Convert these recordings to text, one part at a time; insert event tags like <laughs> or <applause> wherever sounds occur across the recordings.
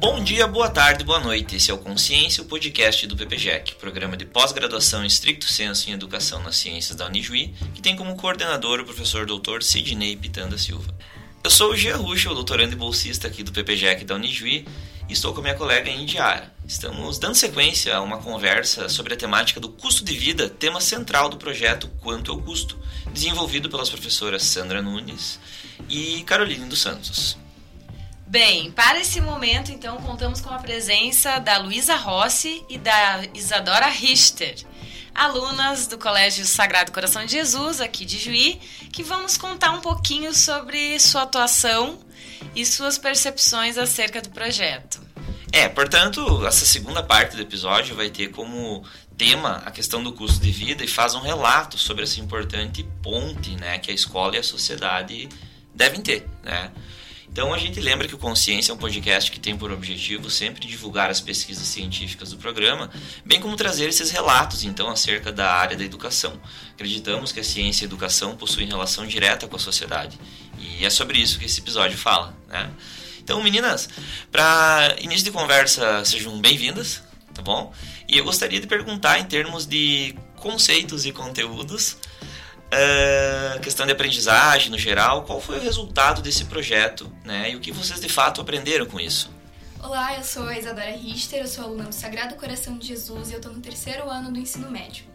Bom dia, boa tarde, boa noite. Esse é o Consciência, o podcast do PPGEC, programa de pós-graduação em estricto senso em educação nas ciências da Unijuí, que tem como coordenador o professor Dr. Sidney Pitanda Silva. Eu sou o Gia Ruxa, o doutorando e bolsista aqui do PPGEC da Unijuí, e estou com a minha colega Indiara. Estamos dando sequência a uma conversa sobre a temática do custo de vida, tema central do projeto Quanto é o Custo, desenvolvido pelas professoras Sandra Nunes e Caroline dos Santos. Bem, para esse momento, então, contamos com a presença da Luísa Rossi e da Isadora Richter, alunas do Colégio Sagrado Coração de Jesus, aqui de Juí, que vamos contar um pouquinho sobre sua atuação e suas percepções acerca do projeto. É, portanto, essa segunda parte do episódio vai ter como tema a questão do custo de vida e faz um relato sobre essa importante ponte né, que a escola e a sociedade devem ter, né? Então a gente lembra que o Consciência é um podcast que tem por objetivo sempre divulgar as pesquisas científicas do programa, bem como trazer esses relatos então acerca da área da educação. Acreditamos que a ciência e a educação possuem relação direta com a sociedade e é sobre isso que esse episódio fala, né? Então, meninas, para início de conversa, sejam bem-vindas, tá bom? E eu gostaria de perguntar em termos de conceitos e conteúdos, Uh, questão de aprendizagem no geral, qual foi o resultado desse projeto, né? E o que vocês de fato aprenderam com isso? Olá, eu sou a Isadora Richter, eu sou aluna do Sagrado Coração de Jesus e eu estou no terceiro ano do ensino médio.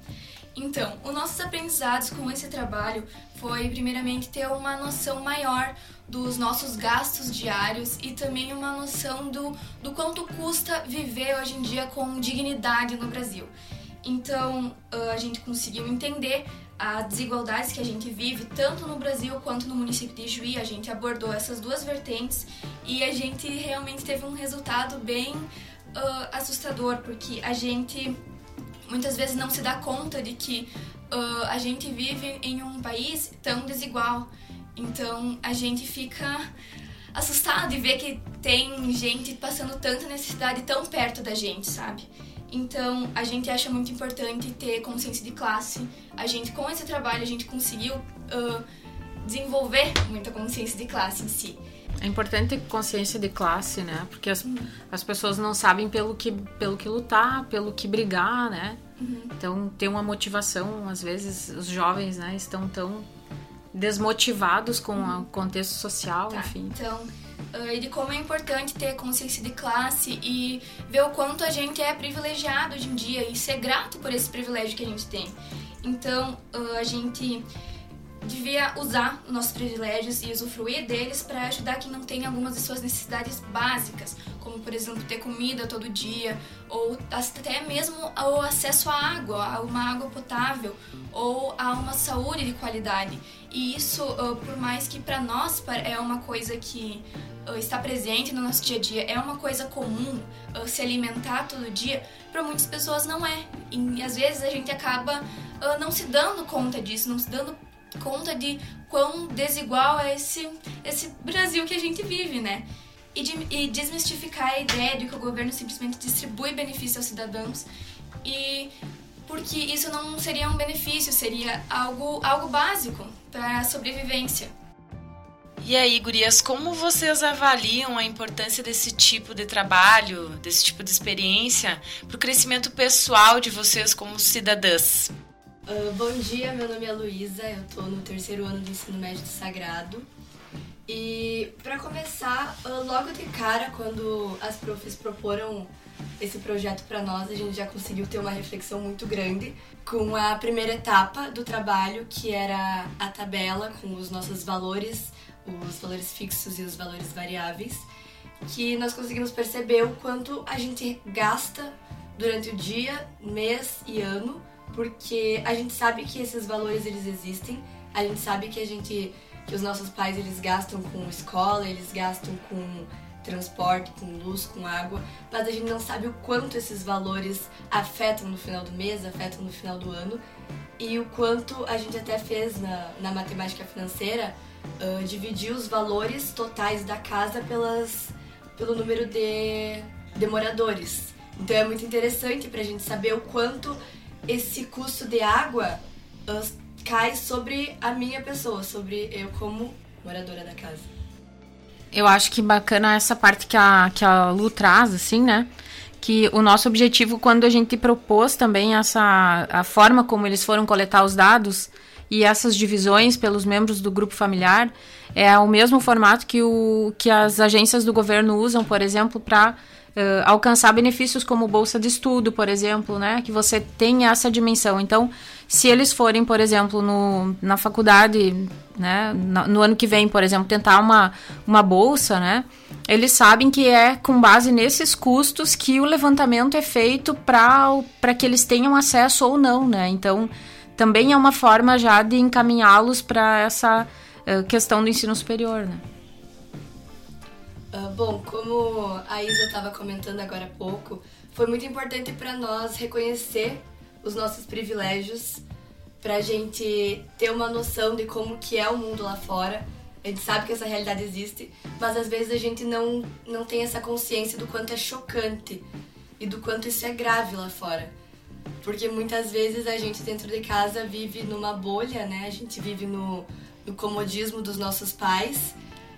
Então, os nossos aprendizados com esse trabalho foi, primeiramente, ter uma noção maior dos nossos gastos diários e também uma noção do, do quanto custa viver hoje em dia com dignidade no Brasil. Então, a gente conseguiu entender as desigualdades que a gente vive, tanto no Brasil quanto no município de Juí. A gente abordou essas duas vertentes e a gente realmente teve um resultado bem uh, assustador, porque a gente muitas vezes não se dá conta de que uh, a gente vive em um país tão desigual. Então a gente fica assustado de ver que tem gente passando tanta necessidade tão perto da gente, sabe? Então, a gente acha muito importante ter consciência de classe. A gente, com esse trabalho, a gente conseguiu uh, desenvolver muita consciência de classe em si. É importante ter consciência de classe, né? Porque as, uhum. as pessoas não sabem pelo que, pelo que lutar, pelo que brigar, né? Uhum. Então, ter uma motivação, às vezes, os jovens, né, estão tão desmotivados com uhum. o contexto social, tá, enfim. Então, e de como é importante ter consciência de classe e ver o quanto a gente é privilegiado hoje em dia e ser grato por esse privilégio que a gente tem. Então, uh, a gente devia usar os nossos privilégios e usufruir deles para ajudar quem não tem algumas de suas necessidades básicas, como por exemplo ter comida todo dia, ou até mesmo o acesso à água, a uma água potável, ou a uma saúde de qualidade. E isso, por mais que para nós é uma coisa que está presente no nosso dia a dia, é uma coisa comum se alimentar todo dia, para muitas pessoas não é. E às vezes a gente acaba não se dando conta disso, não se dando conta de quão desigual é esse, esse Brasil que a gente vive, né? E, de, e desmistificar a ideia de que o governo simplesmente distribui benefícios aos cidadãos e porque isso não seria um benefício, seria algo, algo básico para a sobrevivência. E aí, gurias, como vocês avaliam a importância desse tipo de trabalho, desse tipo de experiência para o crescimento pessoal de vocês como cidadãs? Uh, bom dia, meu nome é Luísa, eu tô no terceiro ano do ensino médio do Sagrado. E para começar, uh, logo de cara, quando as profs proporam esse projeto para nós, a gente já conseguiu ter uma reflexão muito grande com a primeira etapa do trabalho, que era a tabela com os nossos valores, os valores fixos e os valores variáveis, que nós conseguimos perceber o quanto a gente gasta durante o dia, mês e ano porque a gente sabe que esses valores eles existem, a gente sabe que a gente que os nossos pais eles gastam com escola, eles gastam com transporte, com luz, com água, mas a gente não sabe o quanto esses valores afetam no final do mês, afetam no final do ano e o quanto a gente até fez na, na matemática financeira uh, dividir os valores totais da casa pelas, pelo número de, de moradores. Então é muito interessante para a gente saber o quanto esse custo de água uh, cai sobre a minha pessoa, sobre eu como moradora da casa. Eu acho que bacana essa parte que a, que a Lu traz, assim, né? Que o nosso objetivo, quando a gente propôs também essa a forma como eles foram coletar os dados e essas divisões pelos membros do grupo familiar, é o mesmo formato que, o, que as agências do governo usam, por exemplo, para Uh, alcançar benefícios como bolsa de estudo, por exemplo, né? Que você tem essa dimensão. Então, se eles forem, por exemplo, no, na faculdade, né? No, no ano que vem, por exemplo, tentar uma, uma bolsa, né? Eles sabem que é com base nesses custos que o levantamento é feito para que eles tenham acesso ou não, né? Então, também é uma forma já de encaminhá-los para essa uh, questão do ensino superior, né? Uh, bom, como a Isa estava comentando agora há pouco, foi muito importante para nós reconhecer os nossos privilégios, para a gente ter uma noção de como que é o mundo lá fora. A gente sabe que essa realidade existe, mas às vezes a gente não, não tem essa consciência do quanto é chocante e do quanto isso é grave lá fora. Porque muitas vezes a gente dentro de casa vive numa bolha, né? A gente vive no, no comodismo dos nossos pais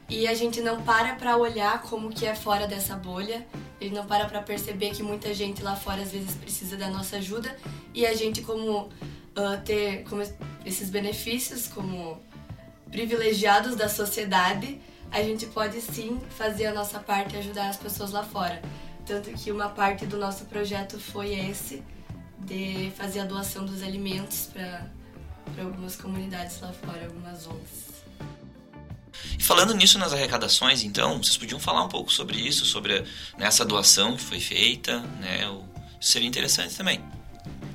e a gente não para para olhar como que é fora dessa bolha, ele não para para perceber que muita gente lá fora às vezes precisa da nossa ajuda e a gente como uh, ter como esses benefícios como privilegiados da sociedade, a gente pode sim fazer a nossa parte e ajudar as pessoas lá fora. Tanto que uma parte do nosso projeto foi esse de fazer a doação dos alimentos para algumas comunidades lá fora, algumas ONGs. E falando nisso nas arrecadações, então, vocês podiam falar um pouco sobre isso, sobre né, essa doação que foi feita, né? Isso seria interessante também.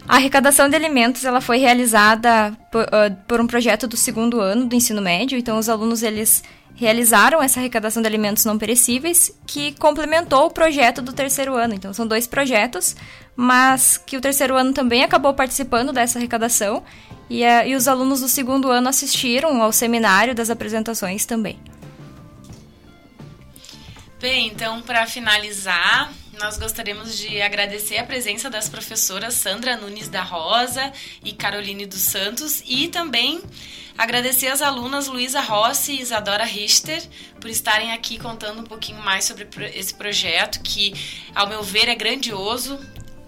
A arrecadação de alimentos ela foi realizada por, uh, por, um projeto do segundo ano do ensino médio. Então, os alunos eles realizaram essa arrecadação de alimentos não perecíveis, que complementou o projeto do terceiro ano. Então, são dois projetos, mas que o terceiro ano também acabou participando dessa arrecadação e, uh, e os alunos do segundo ano assistiram ao seminário das apresentações também. Bem, então, para finalizar, nós gostaríamos de agradecer a presença das professoras Sandra Nunes da Rosa e Caroline dos Santos e também agradecer as alunas Luísa Rossi e Isadora Richter por estarem aqui contando um pouquinho mais sobre esse projeto que, ao meu ver, é grandioso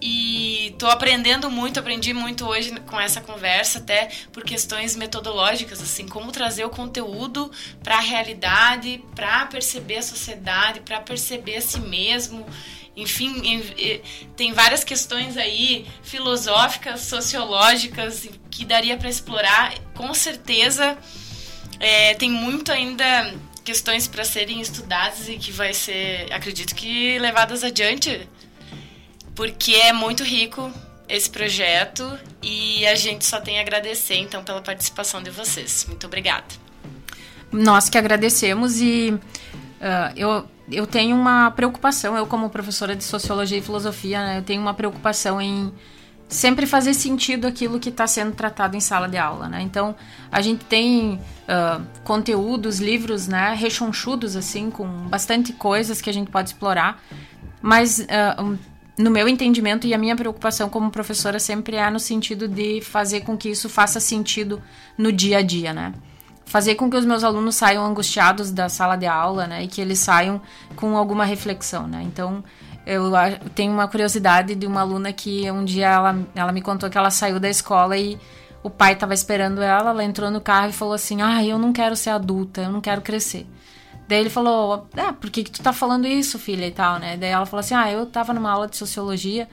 e estou aprendendo muito, aprendi muito hoje com essa conversa, até por questões metodológicas, assim, como trazer o conteúdo para a realidade, para perceber a sociedade, para perceber a si mesmo. Enfim, tem várias questões aí filosóficas, sociológicas que daria para explorar. Com certeza, é, tem muito ainda questões para serem estudadas e que vai ser, acredito que levadas adiante porque é muito rico esse projeto e a gente só tem a agradecer então pela participação de vocês. Muito obrigada. Nós que agradecemos e uh, eu, eu tenho uma preocupação, eu como professora de Sociologia e Filosofia, né, eu tenho uma preocupação em sempre fazer sentido aquilo que está sendo tratado em sala de aula, né? Então, a gente tem uh, conteúdos, livros, né, rechonchudos, assim, com bastante coisas que a gente pode explorar, mas uh, no meu entendimento e a minha preocupação como professora sempre é no sentido de fazer com que isso faça sentido no dia a dia, né? Fazer com que os meus alunos saiam angustiados da sala de aula, né? E que eles saiam com alguma reflexão, né? Então, eu tenho uma curiosidade de uma aluna que um dia ela, ela me contou que ela saiu da escola e o pai estava esperando ela, ela entrou no carro e falou assim: "Ah, eu não quero ser adulta, eu não quero crescer". Daí ele falou, é, por que, que tu tá falando isso, filha, e tal, né? Daí ela falou assim, ah, eu tava numa aula de sociologia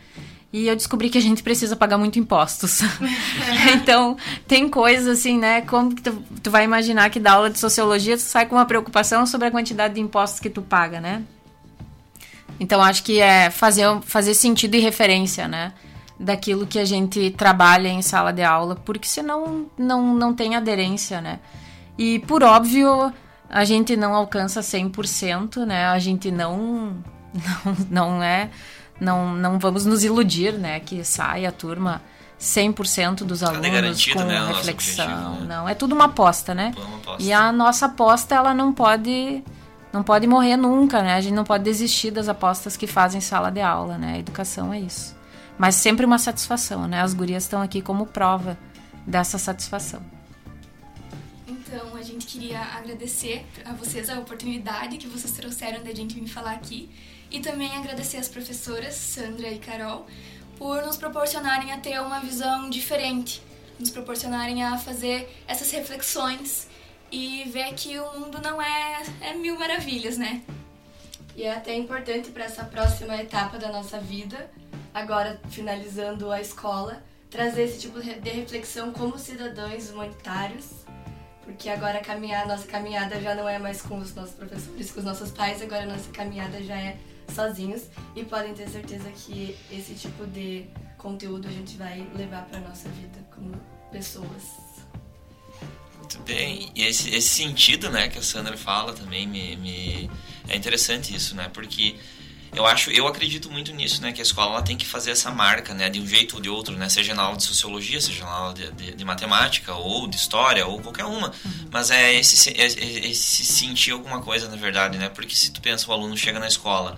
e eu descobri que a gente precisa pagar muito impostos. <laughs> então, tem coisas assim, né? Como que tu, tu vai imaginar que da aula de sociologia tu sai com uma preocupação sobre a quantidade de impostos que tu paga, né? Então, acho que é fazer, fazer sentido e referência, né? Daquilo que a gente trabalha em sala de aula, porque senão não, não tem aderência, né? E, por óbvio, a gente não alcança 100%, né? A gente não não, não é não não vamos nos iludir, né, que sai a turma 100% dos alunos com né, reflexão. Objetivo, né? Não, é tudo uma aposta, né? Uma aposta. E a nossa aposta ela não pode não pode morrer nunca, né? A gente não pode desistir das apostas que fazem sala de aula, né? A educação é isso. Mas sempre uma satisfação, né? As gurias estão aqui como prova dessa satisfação. Gente queria agradecer a vocês a oportunidade que vocês trouxeram de a gente vir falar aqui e também agradecer as professoras Sandra e Carol por nos proporcionarem a ter uma visão diferente, nos proporcionarem a fazer essas reflexões e ver que o mundo não é, é mil maravilhas, né? E é até importante para essa próxima etapa da nossa vida, agora finalizando a escola, trazer esse tipo de reflexão como cidadãos humanitários, porque agora a caminhar, nossa caminhada já não é mais com os nossos professores, com os nossos pais, agora a nossa caminhada já é sozinhos e podem ter certeza que esse tipo de conteúdo a gente vai levar para nossa vida como pessoas. Muito bem. E esse, esse sentido, né, que a Sandra fala também me, me é interessante isso, né? Porque eu acho, eu acredito muito nisso, né? Que a escola ela tem que fazer essa marca, né? De um jeito ou de outro, né? Seja na aula de sociologia, seja na aula de, de, de matemática ou de história ou qualquer uma. Uhum. Mas é esse, esse, esse sentir alguma coisa, na verdade, né? Porque se tu pensa o aluno chega na escola,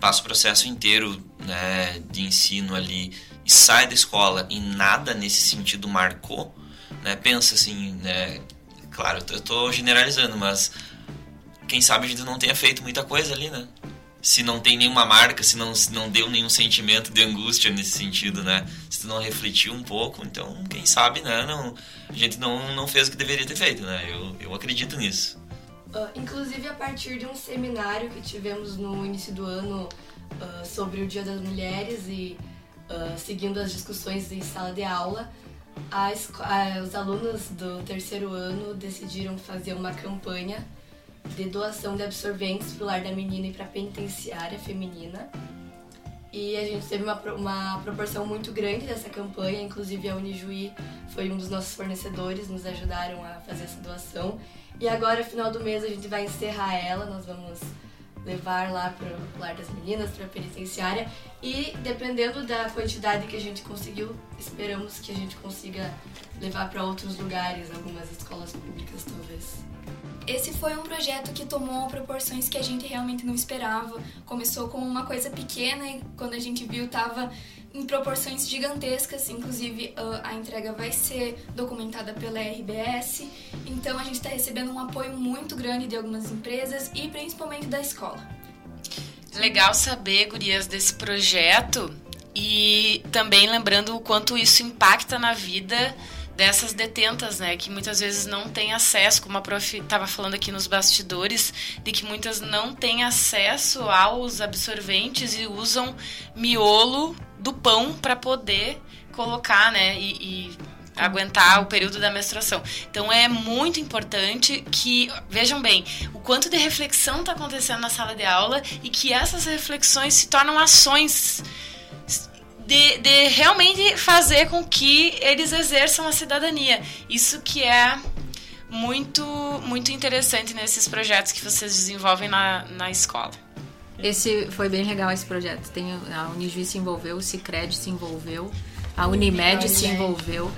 passa o processo inteiro, né? De ensino ali e sai da escola e nada nesse sentido marcou, né? Pensa assim, né? Claro, eu tô generalizando, mas quem sabe a gente não tenha feito muita coisa ali, né? Se não tem nenhuma marca, se não, se não deu nenhum sentimento de angústia nesse sentido, né? Se tu não refletiu um pouco, então, quem sabe, né? Não, a gente não, não fez o que deveria ter feito, né? Eu, eu acredito nisso. Uh, inclusive, a partir de um seminário que tivemos no início do ano uh, sobre o Dia das Mulheres e uh, seguindo as discussões em sala de aula, os alunos do terceiro ano decidiram fazer uma campanha de doação de absorventes para o lar da menina e para a penitenciária feminina. E a gente teve uma, uma proporção muito grande dessa campanha, inclusive a Unijuí foi um dos nossos fornecedores, nos ajudaram a fazer essa doação. E agora, final do mês, a gente vai encerrar ela, nós vamos levar lá para o lar das meninas, para a penitenciária. E dependendo da quantidade que a gente conseguiu, esperamos que a gente consiga levar para outros lugares, algumas escolas públicas talvez. Esse foi um projeto que tomou proporções que a gente realmente não esperava. Começou com uma coisa pequena e quando a gente viu estava em proporções gigantescas. Inclusive a entrega vai ser documentada pela RBS. Então a gente está recebendo um apoio muito grande de algumas empresas e principalmente da escola. Legal saber, Gurias, desse projeto e também lembrando o quanto isso impacta na vida dessas detentas, né, que muitas vezes não têm acesso, como a prof estava falando aqui nos bastidores, de que muitas não têm acesso aos absorventes e usam miolo do pão para poder colocar, né, e, e aguentar o período da menstruação. Então é muito importante que vejam bem o quanto de reflexão está acontecendo na sala de aula e que essas reflexões se tornam ações de, de realmente fazer com que eles exerçam a cidadania. Isso que é muito, muito interessante nesses projetos que vocês desenvolvem na, na escola. Esse foi bem legal esse projeto. Tem, a Unijuí se envolveu, o Cicred se envolveu, a Unimed se envolveu.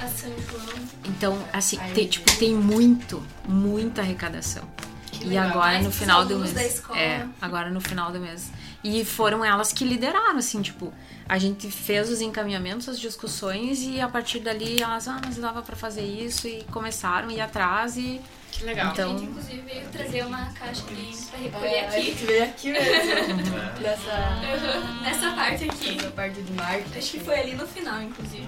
Então, assim, tem, tipo, tem muito, muita arrecadação. e agora no final do mês. É, agora no final do mês. E foram elas que lideraram, assim, tipo, a gente fez os encaminhamentos, as discussões e a partir dali elas, ah, mas dava para fazer isso e começaram a ir atrás e que legal. Então, a gente, inclusive, veio trazer uma caixa de pra recolher é, aqui. A gente veio aqui mesmo. <laughs> nessa, nessa parte aqui. Nessa parte do mar. Acho que foi ali no final, inclusive.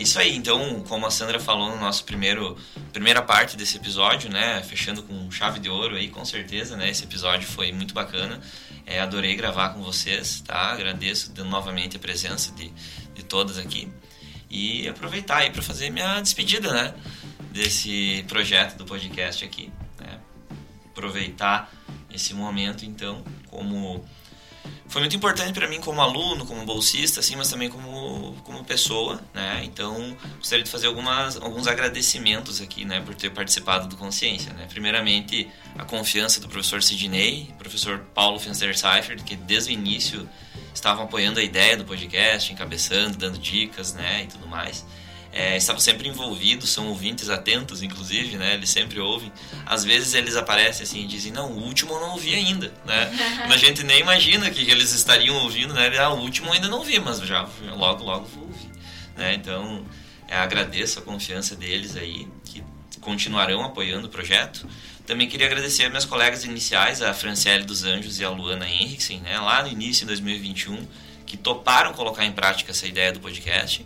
É isso aí, então, como a Sandra falou no nosso primeiro primeira parte desse episódio, né, fechando com chave de ouro aí, com certeza, né, esse episódio foi muito bacana. É, adorei gravar com vocês, tá? Agradeço novamente a presença de, de todas aqui. E aproveitar aí para fazer minha despedida, né? Desse projeto do podcast aqui. Né? Aproveitar esse momento, então, como foi muito importante para mim como aluno, como bolsista, assim, mas também como, como pessoa, né? Então, gostaria de fazer algumas, alguns agradecimentos aqui, né, por ter participado do Consciência, né? Primeiramente, a confiança do professor Sidney, professor Paulo Fenster Seifert, que desde o início estavam apoiando a ideia do podcast, encabeçando, dando dicas, né, e tudo mais é, estavam sempre envolvidos, são ouvintes atentos, inclusive, né? Eles sempre ouvem. Às vezes eles aparecem assim e dizem, não, o último eu não ouvi ainda, né? <laughs> a gente nem imagina que eles estariam ouvindo, né? Ah, o último eu ainda não vi, mas já logo, logo vou ouvir, né? Então, é, agradeço a confiança deles aí, que continuarão apoiando o projeto. Também queria agradecer a minhas colegas iniciais, a Franciele dos Anjos e a Luana Henriksen, né, lá no início de 2021, que toparam colocar em prática essa ideia do podcast,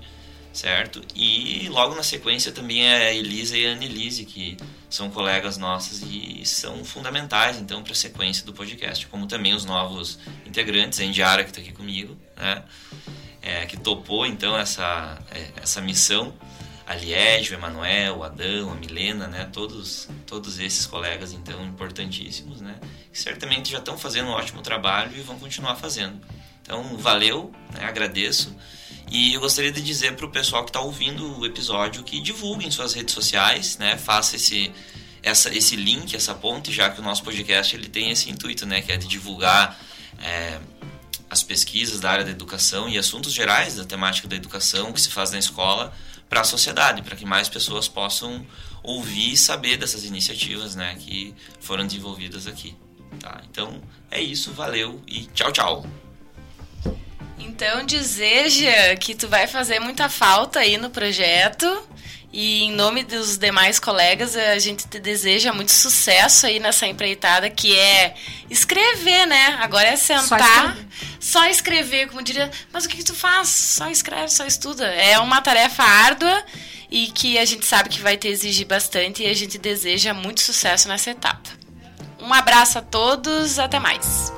certo? E logo na sequência também a Elisa e a Annelise, que são colegas nossas e são fundamentais, então, para a sequência do podcast, como também os novos integrantes, a Indiara, que está aqui comigo, né? É, que topou, então, essa, é, essa missão a Liege, o Emanuel, o Adão, a Milena, né? Todos, todos esses colegas, então, importantíssimos, né? Que certamente já estão fazendo um ótimo trabalho e vão continuar fazendo. Então, valeu, né? agradeço. E eu gostaria de dizer para o pessoal que está ouvindo o episódio que divulguem suas redes sociais, né? Faça esse, essa, esse link, essa ponte, já que o nosso podcast ele tem esse intuito, né? Que é de divulgar é, as pesquisas da área da educação e assuntos gerais da temática da educação que se faz na escola para a sociedade, para que mais pessoas possam ouvir e saber dessas iniciativas né, que foram desenvolvidas aqui. Tá? Então é isso, valeu e tchau, tchau. Então deseja que tu vai fazer muita falta aí no projeto. E em nome dos demais colegas, a gente te deseja muito sucesso aí nessa empreitada que é escrever, né? Agora é sentar, só escrever, só escrever como diria. Mas o que, que tu faz? Só escreve, só estuda. É uma tarefa árdua e que a gente sabe que vai te exigir bastante e a gente deseja muito sucesso nessa etapa. Um abraço a todos, até mais.